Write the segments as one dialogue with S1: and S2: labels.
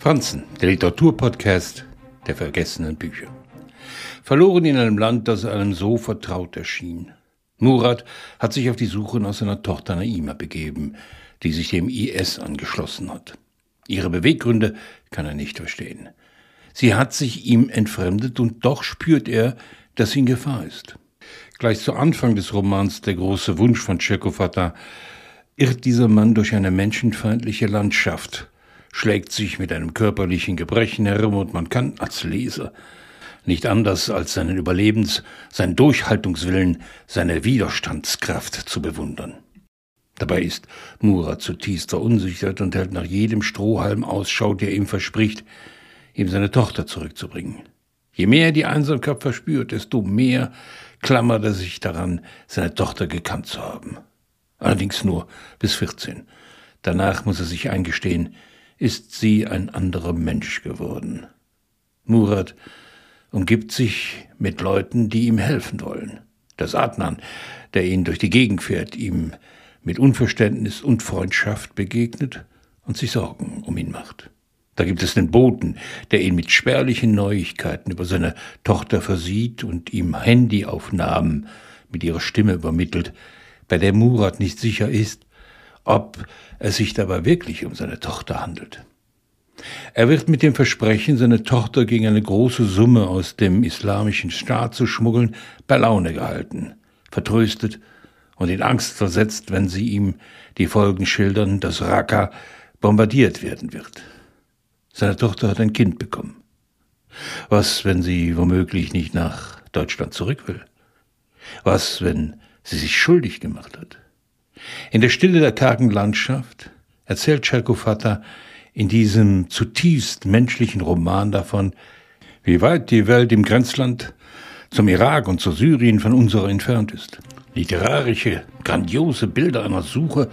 S1: Franzen, der Literaturpodcast der vergessenen Bücher. Verloren in einem Land, das einem so vertraut erschien. Murat hat sich auf die Suche nach seiner Tochter Naima begeben, die sich dem IS angeschlossen hat. Ihre Beweggründe kann er nicht verstehen. Sie hat sich ihm entfremdet und doch spürt er, dass sie in Gefahr ist. Gleich zu Anfang des Romans Der große Wunsch von Tschechow irrt dieser Mann durch eine menschenfeindliche Landschaft, schlägt sich mit einem körperlichen Gebrechen herum und man kann als Leser nicht anders als seinen Überlebens, seinen Durchhaltungswillen, seine Widerstandskraft zu bewundern. Dabei ist Murat zutiefst verunsichert und hält nach jedem Strohhalm Ausschau, der ihm verspricht, ihm seine Tochter zurückzubringen. Je mehr er die Einsamkeit verspürt, desto mehr klammert er sich daran, seine Tochter gekannt zu haben. Allerdings nur bis 14. Danach muss er sich eingestehen, ist sie ein anderer Mensch geworden. Murat umgibt sich mit Leuten, die ihm helfen wollen. Das Adnan, der ihn durch die Gegend fährt, ihm mit Unverständnis und Freundschaft begegnet und sich Sorgen um ihn macht. Da gibt es den Boten, der ihn mit spärlichen Neuigkeiten über seine Tochter versieht und ihm Handyaufnahmen mit ihrer Stimme übermittelt, bei der Murat nicht sicher ist, ob es sich dabei wirklich um seine Tochter handelt. Er wird mit dem Versprechen, seine Tochter gegen eine große Summe aus dem islamischen Staat zu schmuggeln, bei Laune gehalten, vertröstet und in Angst versetzt, wenn sie ihm die Folgen schildern, dass Raqqa bombardiert werden wird. Seine Tochter hat ein Kind bekommen. Was, wenn sie womöglich nicht nach Deutschland zurück will? Was, wenn sie sich schuldig gemacht hat? In der Stille der kargen Landschaft erzählt Tscherkofata in diesem zutiefst menschlichen Roman davon, wie weit die Welt im Grenzland zum Irak und zu Syrien von unserer entfernt ist. Literarische, grandiose Bilder einer Suche,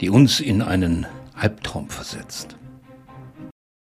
S1: die uns in einen Albtraum versetzt.